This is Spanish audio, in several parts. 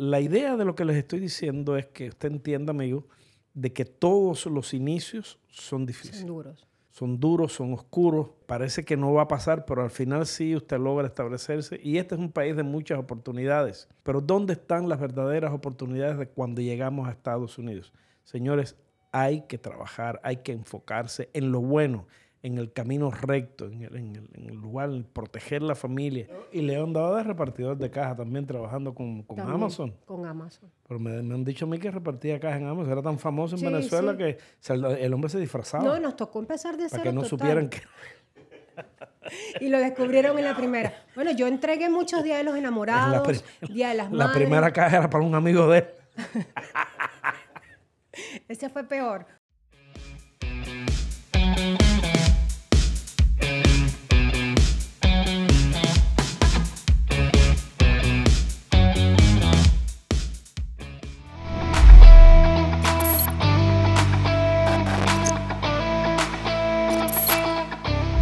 la idea de lo que les estoy diciendo es que usted entienda, amigo, de que todos los inicios son difíciles. Son duros. Son duros, son oscuros. Parece que no va a pasar, pero al final sí usted logra establecerse. Y este es un país de muchas oportunidades. Pero ¿dónde están las verdaderas oportunidades de cuando llegamos a Estados Unidos? Señores, hay que trabajar, hay que enfocarse en lo bueno, en el camino recto, en el, en el- en el lugar, en proteger la familia. Y León daba de repartidor de caja también trabajando con, con También Amazon. Con Amazon. Pero me, me han dicho a mí que repartía cajas en Amazon. Era tan famoso en Sí, Venezuela sí. que se- el hombre se disfrazaba No, nos tocó empezar de cero para que no total. supieran que... Y lo descubrieron en la primera. Bueno, yo entregué muchos días de los enamorados, Día de las La Madres. primera caja era para un amigo de él. Ese fue peor.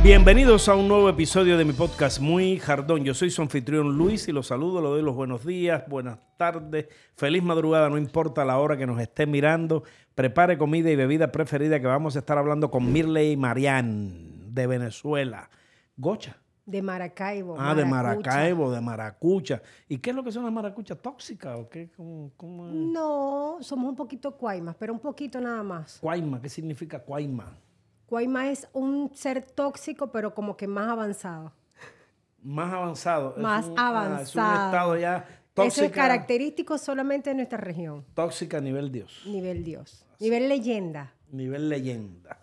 Bienvenidos a un nuevo episodio de mi podcast Muy Jardón. Yo soy su anfitrión Luis y los saludo, le doy los buenos días, buenas tardes, feliz madrugada, no importa la hora que nos esté mirando. Prepare comida y bebida preferida que vamos a estar hablando con Mirley Marián de Venezuela. Gocha. De Maracaibo. Ah, de. Maracaibo, de Maracucha. ¿Y qué es lo que son las maracuchas? ¿Tóxicas o qué? ¿Cómo, cómo es? No, somos un poquito cuaimas, pero un poquito nada más. Cuaima, ¿qué significa cuaima? Cuaima es un ser tóxico, pero como que más avanzado. Más avanzado. Es Más un- ah, es un avanzado. estado ya Eso es característico solamente de nuestra región. tóxica a nivel Dios. Nivel Dios. Nivel leyenda. Nivel leyenda.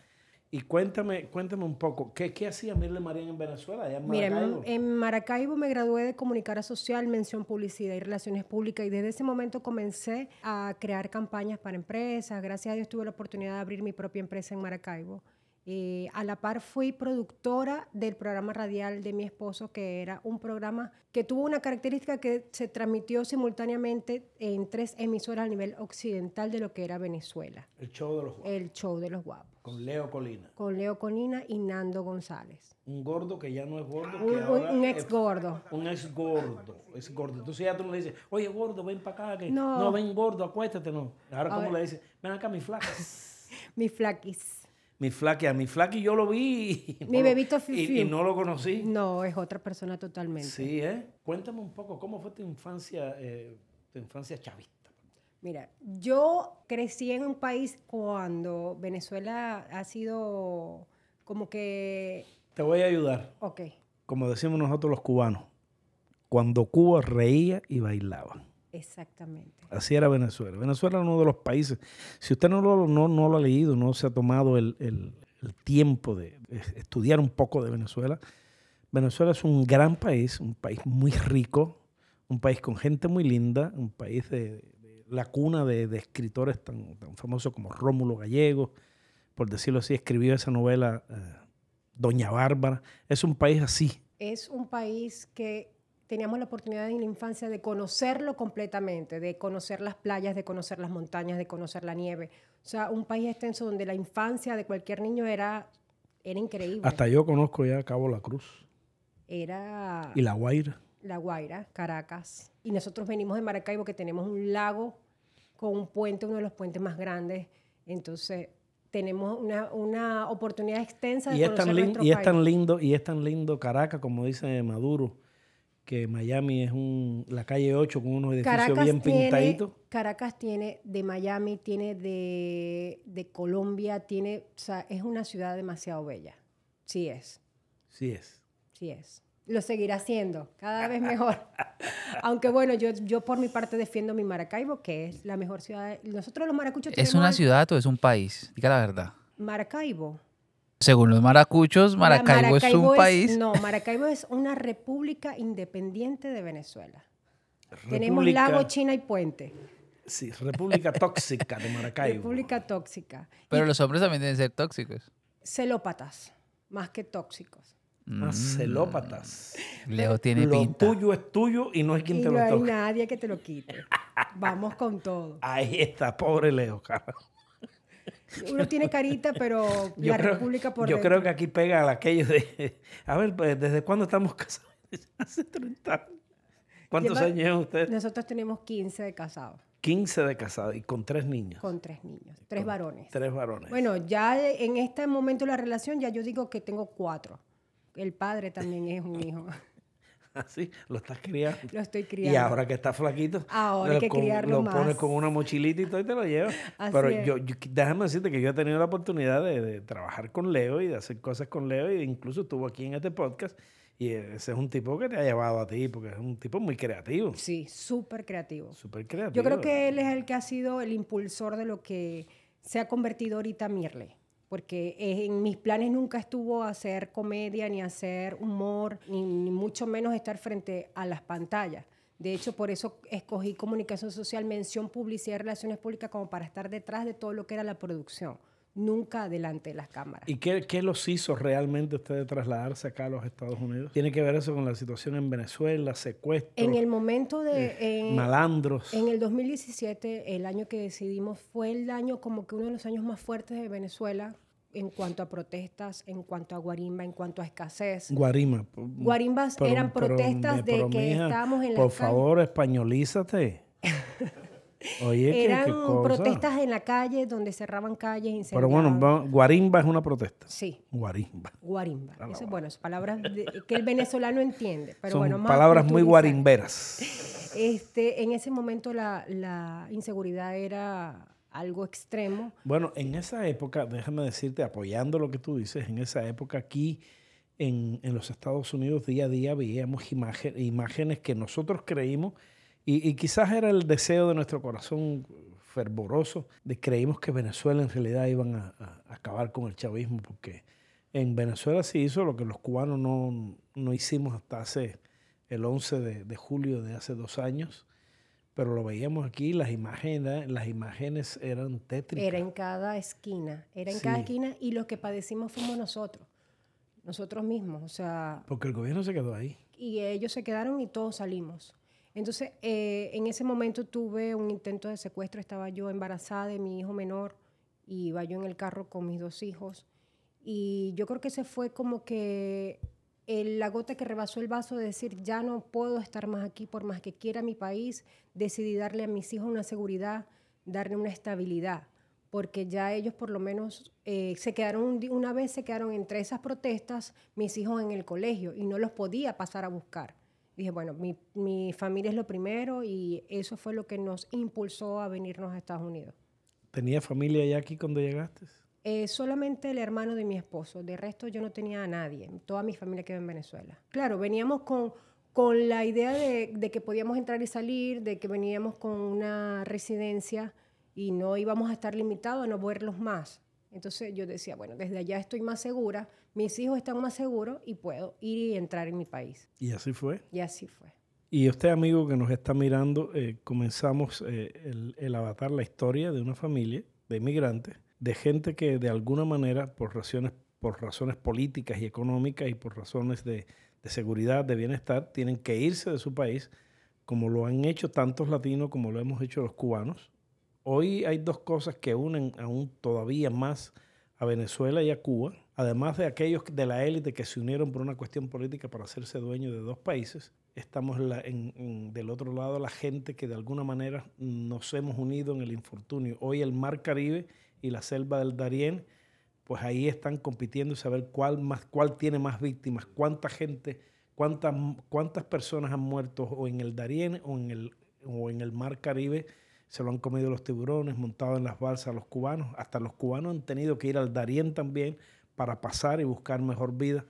Y cuéntame, cuéntame un poco, ¿qué, qué hacía Mirle Marín en Venezuela? En Mira, en, Maracaibo? en Maracaibo me gradué de comunicadora social, mención publicidad y relaciones públicas y desde ese momento comencé a crear campañas para empresas. Gracias a Dios tuve la oportunidad de abrir mi propia empresa en Maracaibo. Eh, a la par fui productora del programa radial de mi esposo, que era un programa que tuvo una característica que se transmitió simultáneamente en tres emisoras a nivel occidental de lo que era Venezuela. El show de los guapos, El show de los guapos, con Leo Colina. con Leo Conina y Nando González. Un gordo que ya no es gordo, Un, que ahora ex gordo. Un ex gordo, es gordo. Entonces ya tú no le dices, oye gordo, ven para acá. Que... No. No. ven gordo, acuéstate, no. Ahora A como ver. le dices, ven acá mi flaca. Mi flaquis. Mi flaca, a mi flaca y yo lo vi. y Mi no lo- bebito y, fiu, y no lo conocí. No, es otra persona totalmente. Sí, ¿eh? Cuéntame un poco, ¿cómo fue tu infancia, eh, tu infancia chavista? Mira, yo crecí en un país cuando Venezuela ha sido como que, Te voy a ayudar, ok, como decimos nosotros los cubanos, cuando Cuba reía y bailaba. Exactamente. Así era Venezuela. Venezuela era uno de los países, si usted no lo, no, no lo ha leído, no se ha tomado el, el- el tiempo de estudiar un poco de Venezuela, Venezuela es un gran país, un país muy rico, un país con gente muy linda, un país de, de la cuna de, de escritores tan, tan famosos como Rómulo Gallego, por decirlo así, escribió esa novela eh, Doña Bárbara. Es un país así. Es un país que teníamos la oportunidad en la infancia de conocerlo completamente, de conocer las playas, de conocer las montañas, de conocer la nieve. O sea, un país extenso donde la infancia de cualquier niño era, era increíble. Hasta yo conozco ya Cabo La Cruz Era... y La Guaira. La Guaira, Caracas. Y nosotros venimos de Maracaibo, que tenemos un lago con un puente, uno de los puentes más grandes. Entonces, tenemos una, una oportunidad extensa de Y es, conocer tan lin- nuestro y es país. tan lindo, y es tan lindo Caracas, como dice Maduro, que Miami es un, la calle 8 con unos edificios Caracas bien tiene, pintaditos. Caracas tiene de Miami, tiene de, de Colombia, tiene, o sea, es una ciudad demasiado bella. Sí es, Sí es. sí es. Lo seguirá siendo, cada vez mejor. Aunque bueno, yo, yo por mi parte defiendo mi Maracaibo, que es la mejor ciudad. de- Nosotros los maracuchos ¿Es tenemos una al- ciudad o es un país? Diga la verdad. Maracaibo. Según los maracuchos, Maracaibo, es un país. No, Maracaibo es una república independiente de Venezuela. Tenemos lago, China y puente. Sí, República Tóxica de Maracaibo. República tóxica. Pero los hombres también deben ser tóxicos. Celópatas, más que tóxicos. Más celópatas. Leo tiene Lo pinta. tuyo es tuyo y no hay quien Y te no lo hay toque. nadie que te lo quite. Vamos con todo. Ahí está, pobre Leo, carajo. Uno tiene carita, pero Yo, la creo, república por yo dentro. creo que aquí pega aquello de... A ver, pues, ¿desde cuándo estamos casados? Hace 30 años. ¿Cuántos años años usted? Nosotros tenemos 15 de casados. 15 de casados y con tres niños. Con tres niños, tres varones. Tres varones. Bueno, ya en este momento de la relación ya yo digo que tengo cuatro. El padre también es un hijo. Así, lo estás criando. Lo estoy criando. Y ahora que está flaquito, ahora hay que criarlo lo pones con una mochilita y todo y te lo llevas. Pero yo, déjame decirte que yo he tenido la oportunidad de, trabajar con Leo y de hacer cosas con Leo e incluso estuvo aquí en este podcast y ese es un tipo que te ha llevado a ti porque es un tipo muy creativo. Sí, súper creativo. Súper creativo. Yo creo que él es el que ha sido el impulsor de lo que se ha convertido ahorita Mirle porque en mis planes nunca estuvo hacer comedia, ni hacer humor, ni, mucho menos estar frente a las pantallas. De hecho, por eso escogí comunicación social, mención, publicidad y relaciones públicas como para estar detrás de todo lo que era la producción, nunca delante de las cámaras. ¿Y qué, qué los hizo realmente ustedes trasladarse acá a los Estados Unidos? ¿Tiene que ver eso con la situación en Venezuela, secuestro? En el momento de... Eh, malandros. En el 2017, el año que decidimos, fue el año como que uno de los años más fuertes de Venezuela en cuanto a protestas, en cuanto a guarimba, en cuanto a escasez. Guarima. Guarimbas eran protestas de que estábamos en la Por favor, españolízate. Oye, Eran protestas en la calle donde cerraban calles, Pero bueno, guarimba es una protesta. Sí. Guarimba. Guarimba. Eso, bueno, es palabras que el venezolano entiende. Pero Son bueno, palabras muy guarimberas. Este, en ese momento la, la inseguridad era algo extremo. Bueno, en esa época, déjame decirte, apoyando lo que tú dices, en esa época aquí en, los Estados Unidos día a día veíamos imágenes que nosotros creímos y, quizás era el deseo de nuestro corazón fervoroso, de creímos que Venezuela en realidad iban a, acabar con el chavismo, porque en Venezuela se hizo lo que los cubanos no, hicimos hasta hace el 11 de, de julio de hace dos años pero lo veíamos aquí, las imágenes, las imágenes eran tétricas. Era en cada esquina, era en cada esquina y lo que padecimos fuimos nosotros, nosotros mismos, o sea... Porque el gobierno se quedó ahí. Y ellos se quedaron y todos salimos. Entonces, eh, en ese momento tuve un intento de secuestro, estaba yo embarazada de mi hijo menor y iba yo en el carro con mis dos hijos. Y yo creo que se fue como que la gota que rebasó el vaso de decir, ya no puedo estar más aquí por más que quiera mi país, decidí darle a mis hijos una seguridad, darle una estabilidad, porque ya ellos por lo menos eh, se quedaron, una vez se quedaron entre esas protestas mis hijos en el colegio y no los podía pasar a buscar. Dije, bueno, mi, mi familia es lo primero y eso fue lo que nos impulsó a venirnos a Estados Unidos. ¿Tenía familia ya aquí cuando llegaste? Eh, solamente el hermano de mi esposo. De resto yo no tenía a nadie. Toda mi familia quedó en Venezuela. Claro, veníamos con, con la idea de, de, que podíamos entrar y salir, de que veníamos con una residencia y no íbamos a estar limitados a no verlos más. Entonces yo decía, bueno, desde allá estoy más segura, mis hijos están más seguros y puedo ir y entrar en mi país. ¿Y así fue? Y así fue. Y usted, amigo que nos está mirando, eh, comenzamos eh, el, el avatar, la historia de una familia de inmigrantes de gente que de alguna manera, por razones, por razones políticas y económicas y por razones de, seguridad, de bienestar, tienen que irse de su país, como lo han hecho tantos latinos como lo hemos hecho los cubanos. Hoy hay dos cosas que unen aún todavía más a Venezuela y a Cuba, además de aquellos de la élite que se unieron por una cuestión política para hacerse dueños de dos países, estamos del otro lado la gente que de alguna manera nos hemos unido en el infortunio. Hoy el Mar Caribe y la selva del Darién, pues ahí están compitiendo y saber cuál, más, cuál tiene más víctimas, cuánta gente, cuántas, cuántas personas han muerto o en el Darién o en el, o en el Mar Caribe. Se lo han comido los tiburones, montado en las balsas los cubanos. Hasta los cubanos han tenido que ir al Darién también para pasar y buscar mejor vida.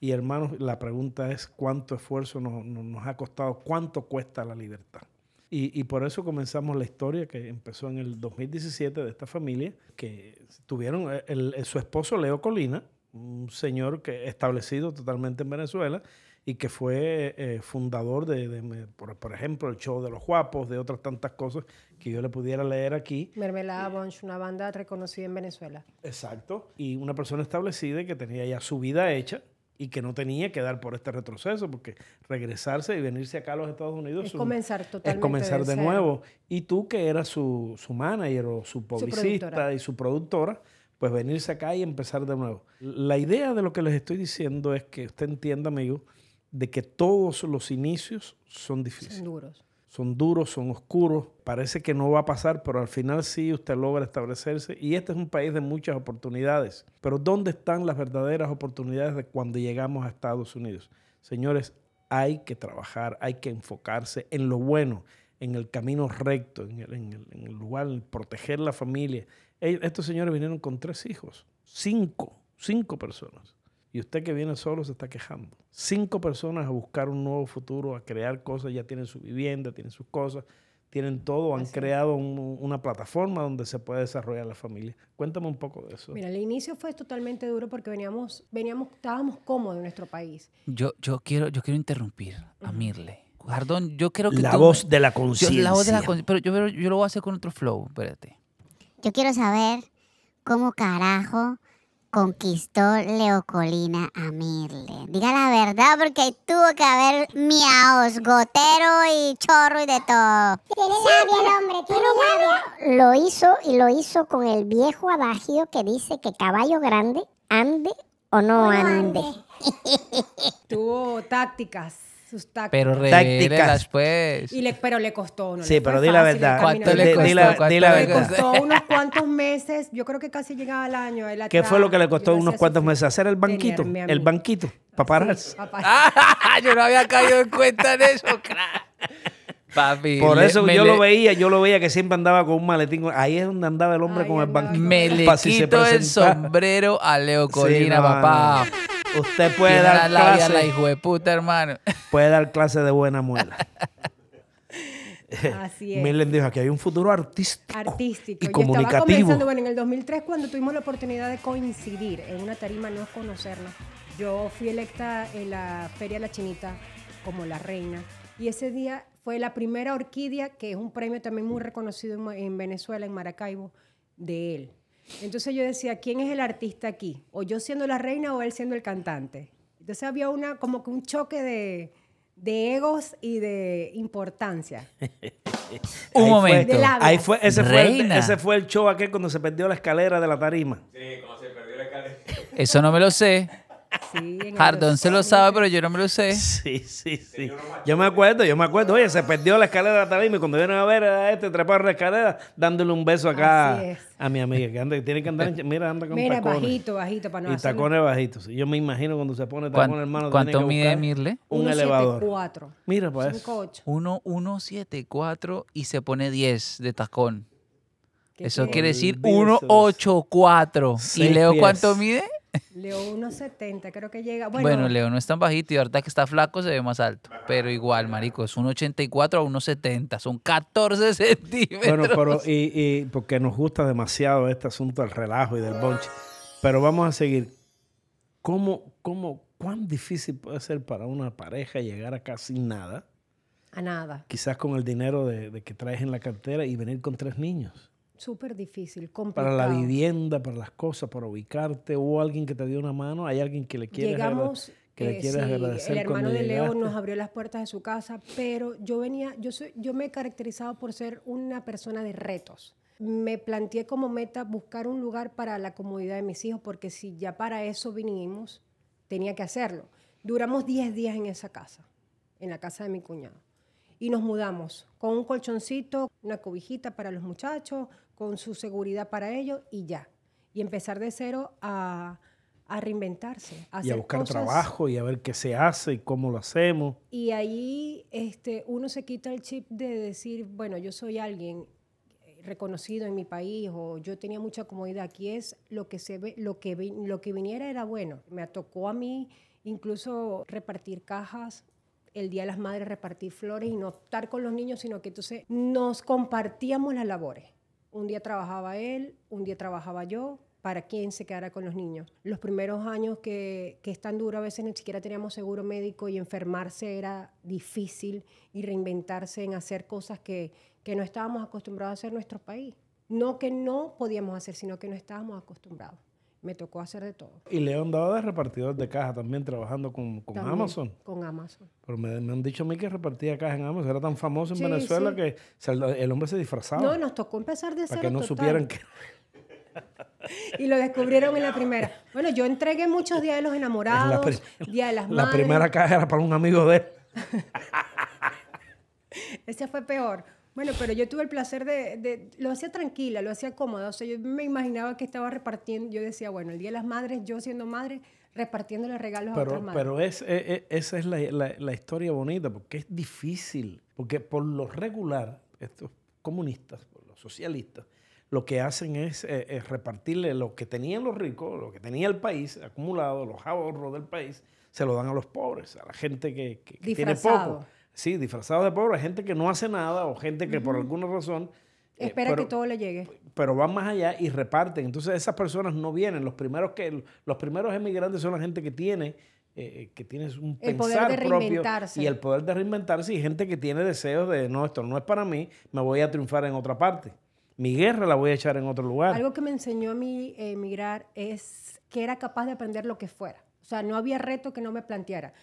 Y hermanos, la pregunta es cuánto esfuerzo nos ha costado, cuánto cuesta la libertad. Y, por eso comenzamos la historia que empezó en el 2017 de esta familia, que tuvieron el, su esposo Leo Colina, un señor que establecido totalmente en Venezuela y que fue eh, fundador de, por, ejemplo, el show de los guapos, de otras tantas cosas que yo le pudiera leer aquí. Mermelada Bunch, una banda reconocida en Venezuela. Exacto. Y una persona establecida que tenía ya su vida hecha y que no tenía que dar por este retroceso, porque regresarse y venirse acá a los Estados Unidos es comenzar totalmente es comenzar de, nuevo. Y tú que eras su, su manager o su publicista y su productora, pues venirse acá y empezar de nuevo. La idea de lo que les estoy diciendo es que usted entienda, amigo, de que todos los inicios son difíciles. Son duros. Son duros, son oscuros. Parece que no va a pasar, pero al final sí usted logra establecerse. Y este es un país de muchas oportunidades. Pero ¿dónde están las verdaderas oportunidades de cuando llegamos a Estados Unidos? Señores, hay que trabajar, hay que enfocarse en lo bueno, en el camino recto, en el, en el- en el lugar, en proteger la familia. Estos señores vinieron con tres hijos, cinco, cinco personas. Y usted que viene solo se está quejando. Cinco personas a buscar un nuevo futuro, a crear cosas, ya tienen su vivienda, tienen sus cosas, tienen todo, han Así creado un- una plataforma donde se puede desarrollar la familia. Cuéntame un poco de eso. Mira, el inicio fue totalmente duro porque veníamos, veníamos, estábamos cómodos en nuestro país. Yo, yo, quiero, yo quiero interrumpir a Mirle. Jardón, yo quiero que la tú voz de la conciencia. la voz de la conciencia. Pero yo, pero yo lo voy a hacer con otro flow, espérate. Yo quiero saber cómo carajo conquistó Leo Colina a Mirle. Diga la verdad, porque tuvo que haber miaos, gotero y chorro y de todo. Tiene labia el hombre, tiene labia. Lo hizo y lo hizo con el viejo adagio que dice que caballo grande ande o no ande. Tuvo tácticas, sus tácticas. Pero revélelas, pues. Y le, pero le costó, ¿no? Sí, pero di la verdad. ¿Cuánto le costó? di la- ¿Cuánto di la le verdad. costó? unos cuantos meses, yo creo que casi llegaba al año. él ¿Qué fue lo que le costó unos cuantos meses hacer el banquito? El banquito, para pararse. Sí. Ah, yo no había caído en cuenta de eso. Papi. Por le- eso me yo le- lo veía, yo lo veía que siempre andaba con un maletín. Ahí es donde andaba el hombre con el banquito. Me el le si quito el sombrero a Leo Sí, Colina, no, papá. no. Usted puede la dar la clase, hijo de puta, hermano. puede dar clase de buena muela. Así es. Millen dijo que hay un futuro artístico, artístico. y Yo estaba comunicativo. comenzando, bueno, en el 2003 cuando tuvimos la oportunidad de coincidir en una tarima, no conocernos. Yo fui electa en la Feria de la Chinita como la reina y ese día fue la primera orquídea, que es un premio también muy reconocido en Venezuela, en Maracaibo, de él. Entonces yo decía, ¿quién es el artista aquí? ¿O yo siendo la reina o él siendo el cantante? Entonces había una, como que un choque de, de egos y de importancia. Un Ahí momento. Fue, ahí fue, ese, fue el, ese fue el show aquel cuando se perdió la escalera de la tarima. Eso no me lo sé. Sí, Jardón se lo 2003. sabe, pero yo no me lo sé. Sí, sí, sí. Yo me acuerdo, yo me acuerdo. Oye, se perdió la escalera de y cuando vienen a ver a este trepar la escalera, dándole un beso acá a mi amiga, que anda, tiene que andar, en- mira, anda con Mira, tacones. bajito, bajito, para no y tacones bajitos. Yo me imagino cuando se pone ¿Cuán- tacones, hermano, ¿Cuánto mide Mirle? Un elevador. 174. Mira, pues. 58. 1, 1, 7, 4 y se pone 10 de tacón. ¿Qué Eso quiere decir Olvídese 1, de 8, 4. ¿Y Leo pies. cuánto mide? Leo 170, creo que llega. Bueno, Bueno, Leo no es tan bajito y ahorita que está flaco se ve más alto. Pero igual, marico, es 1,84 a 1,70. Son 14 centímetros. Bueno, pero y, y porque nos gusta demasiado este asunto del relajo y del bonche. Pero vamos a seguir. ¿Cómo, cómo, cuán difícil puede ser para una pareja llegar acá sin nada? a nada. Quizás con el dinero de, de que traes en la cartera y venir con tres niños. Súper difícil, Para complicado. la vivienda, para las cosas, para ubicarte. ¿Hubo alguien que te dio una mano? ¿Hay alguien que le quiere Llegamos, que le eh, quieres sí, agradecer el hermano de Leo nos abrió las puertas de su casa, pero yo venía, yo soy, yo me he caracterizado por ser una persona de retos. Me planteé como meta buscar un lugar para la comodidad de mis hijos, porque si ya para eso vinimos, tenía que hacerlo. Duramos 10 días en esa casa, en la casa de mi cuñado. Y nos mudamos con un colchoncito, una cobijita para los muchachos, con su seguridad para ellos y ya. Y empezar de cero a, a reinventarse. A y a hacer buscar cosas. trabajo y a ver qué se hace y cómo lo hacemos. Y ahí este, uno se quita el chip de decir, bueno, yo soy alguien reconocido en mi país o yo tenía mucha comodidad. Aquí es lo que se ve, lo que, vi- lo que viniera era bueno. Me tocó a mí incluso repartir cajas, el Día de las Madres repartir flores y no estar con los niños, sino que entonces nos compartíamos las labores. Un día trabajaba él, un día trabajaba yo, para quien se quedara con los niños. Los primeros años que, que es tan duro, a veces ni siquiera teníamos seguro médico y enfermarse era difícil y reinventarse en hacer cosas que, que no estábamos acostumbrados a hacer en nuestro país. No que no podíamos hacer, sino que no estábamos acostumbrados. Me tocó hacer de todo. Y Leo andaba de repartidor de caja también, trabajando con, con También Amazon. Con Amazon. Pero me, me han dicho a mí que repartía cajas en Amazon. Era tan famoso en Sí, Venezuela sí. que el, hombre se disfrazaba. No, nos tocó empezar de cero para que no total. supieran que... y lo descubrieron en la primera. Bueno, yo entregué muchos días de los enamorados, Día de las La Madres. primera caja era para un amigo de él. Ese fue peor. Bueno, pero yo tuve el placer de, de- Lo hacía tranquila, lo hacía cómoda. O sea, yo me imaginaba que estaba repartiendo... Yo decía, bueno, el Día de las Madres, yo siendo madre, repartiéndole regalos a otras Pero, madres. pero es, e- e- esa es la, la- la historia bonita, porque es difícil. Porque por lo regular, estos comunistas, los socialistas, lo que hacen es, es repartirle lo que tenían los ricos, lo que tenía el país acumulado, los ahorros del país, se lo dan a los pobres, a la gente que, que- que tiene poco. Sí, disfrazado de pobre, gente que no hace nada o gente que por alguna razón... eh, Espera pero- que todo le llegue. pero van más allá y reparten. Entonces esas personas no vienen. Los primeros que los primeros emigrantes son la gente que tiene eh, que tiene un El poder pensar de propio reinventarse. y el poder de reinventarse y gente que tiene deseos de no esto no es para mí, me voy a triunfar en otra parte. Mi guerra la voy a echar en otro lugar. Algo que me enseñó a mí eh, emigrar es que era capaz de aprender lo que fuera. O sea, no había reto que no me planteara.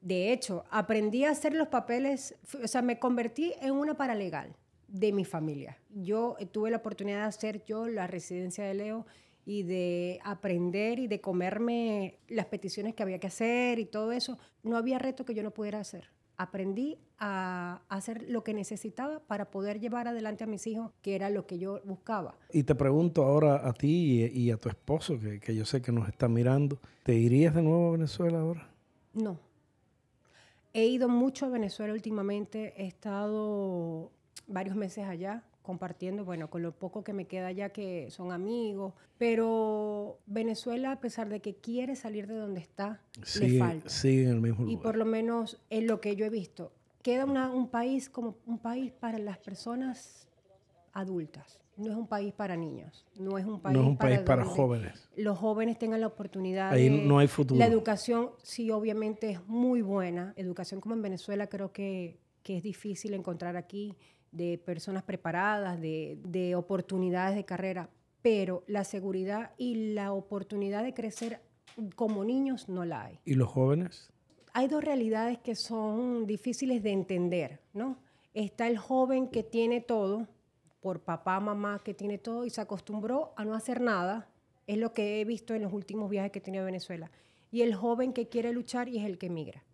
De hecho, aprendí a hacer los papeles, o sea, me convertí en una paralegal de mi familia. Yo eh, tuve la oportunidad de hacer yo la residencia de Leo y de aprender y de comerme las peticiones que había que hacer y todo eso. No había reto que yo no pudiera hacer. Aprendí a hacer lo que necesitaba para poder llevar adelante a mis hijos, que era lo que yo buscaba. Y te pregunto ahora a ti y, y a tu esposo, que, que yo sé que nos está mirando, ¿te irías de nuevo a Venezuela ahora? No. He ido mucho a Venezuela últimamente. He estado varios meses allá compartiendo, bueno, con lo poco que me queda allá que son amigos. Pero Venezuela, a pesar de que quiere salir de donde está, le falta. sigue en el mismo Y lugar. por lo menos en lo que yo he visto, queda una- un país como un país para las personas adultas. No es un país para niños. No es un país, no es un país para jóvenes. los jóvenes tengan la oportunidad Ahí de- no hay futuro. La educación, sí, obviamente es muy buena. Educación como en Venezuela creo que, que es difícil encontrar aquí de personas preparadas, de, de oportunidades de carrera, pero la seguridad y la oportunidad de crecer como niños no la hay ¿Y los jóvenes? hay dos realidades que son difíciles de entender, ¿no? Está el joven que tiene todo, por papá, mamá, que tiene todo y se acostumbró a no hacer nada. Es lo que he visto en los últimos viajes que he tenido a Venezuela. Y el joven que quiere luchar y es el que emigra.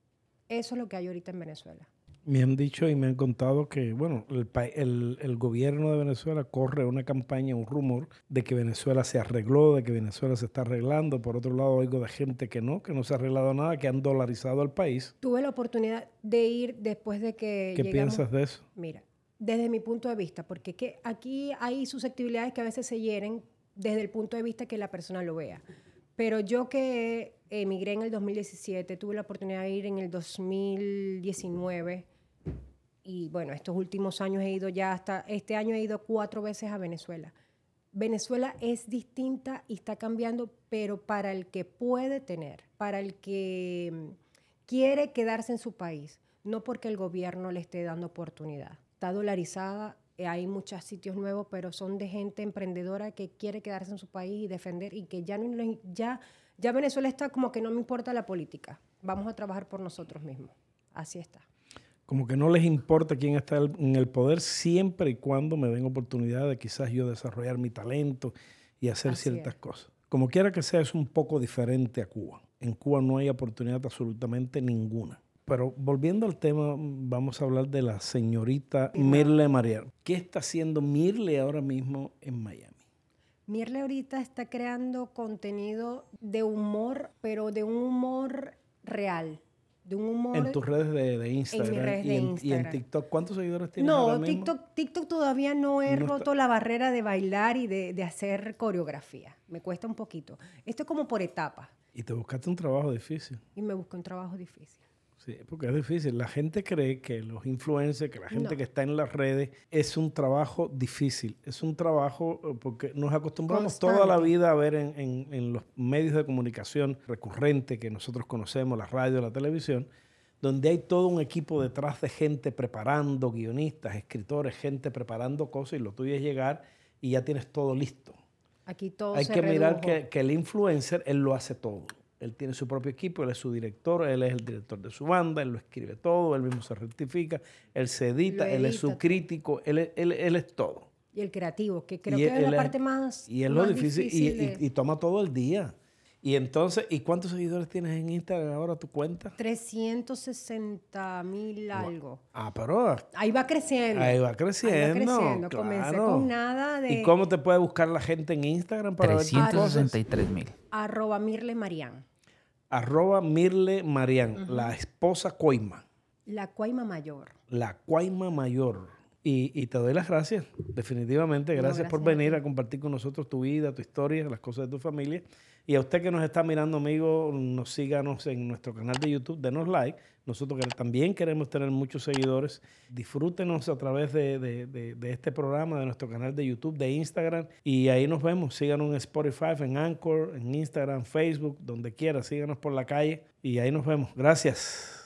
Eso es lo que hay ahorita en Venezuela. Me han dicho y me han contado que, bueno, el, el- el gobierno de Venezuela corre una campaña, un rumor de que Venezuela se arregló, de que Venezuela se está arreglando. Por otro lado, oigo de gente que no, que no se ha arreglado nada, que han dolarizado el país. Tuve la oportunidad de ir después de que ¿Qué llegamos- piensas de eso? Mira, desde mi punto de vista, porque que aquí hay susceptibilidades que a veces se hieren desde el punto de vista que la persona lo vea. Pero yo que emigré en el 2017, tuve la oportunidad de ir en el 2019 y bueno, estos últimos años he ido ya hasta, este año he ido cuatro veces a Venezuela. Venezuela es distinta y está cambiando, pero para el que puede tener, para el que mm, quiere quedarse en su país, no porque el gobierno le esté dando oportunidad. Está dolarizada, eh, hay muchos sitios nuevos, pero son de gente emprendedora que quiere quedarse en su país y defender y que ya, no, ya, ya Venezuela está como que no me importa la política, vamos a trabajar por nosotros mismos. Así está. Como que no les importa quién está en el poder siempre y cuando me den oportunidad de quizás yo desarrollar mi talento y hacer Así ciertas es. cosas. Como quiera que sea, es un poco diferente a Cuba. En Cuba no hay oportunidad absolutamente ninguna. Pero volviendo al tema, vamos a hablar de la señorita Mirle Mariel. ¿Qué está haciendo Mirle ahora mismo en Miami? Mirle ahorita está creando contenido de humor, pero de un humor real, de un humor... En tus redes de, de Instagram, redes y, de en, y en Instagram. TikTok. ¿Cuántos seguidores tienes ahora No, mismo? TikTok, TikTok todavía no he No está- roto la barrera de bailar y de, de hacer coreografía. Me cuesta un poquito. Esto es como por etapas Y te buscaste un trabajo difícil. y me busco un trabajo difícil. Sí, porque es difícil. La gente cree que los influencers, que la gente No. que está en las redes, es un trabajo difícil. Es un trabajo eh, porque nos acostumbramos toda la vida a ver en, en- en los medios de comunicación recurrentes que nosotros conocemos, la radio, la televisión, donde hay todo un equipo detrás de gente preparando, guionistas, escritores, gente preparando cosas y lo tuyo es llegar y ya tienes todo listo. Aquí todo Hay se que mirar que, que el influencer, él lo hace todo. Él tiene su propio equipo, él es su director, él es el director de su banda, él lo escribe todo, él mismo se rectifica, él se edita, él es su crítico, él, es- él- él es todo. Y el creativo, que creo Y que el- es la parte más, Y es lo difícil, y, de- y- y toma todo el día. Y entonces, ¿y cuántos seguidores tienes en Instagram ahora tu cuenta? 360 mil algo. Ah, pero Ahí va creciendo. ahí va creciendo. creciendo. Comencé claro. con nada de ¿Y cómo te puede buscar la gente en Instagram para ver tus cosas? 363 mil. arroba Mirle Marián, Arroba Mirle Marián, la esposa Coima, la Cuaima Mayor. la Cuaima Mayor. Y, y te doy las gracias, definitivamente. No, Gracias, por a venir ti. a compartir con nosotros tu vida, tu historia, las cosas de tu familia. Y a usted que nos está mirando, amigo, nos síganos en nuestro canal de YouTube, denos like. Nosotros también queremos tener muchos seguidores. Disfrútenos a través de, de- de- de este programa, de nuestro canal de YouTube, de Instagram. Y ahí nos vemos. Síganos en Spotify, en Anchor, en Instagram, Facebook, donde quiera. Síganos por la calle. Y ahí nos vemos. Gracias.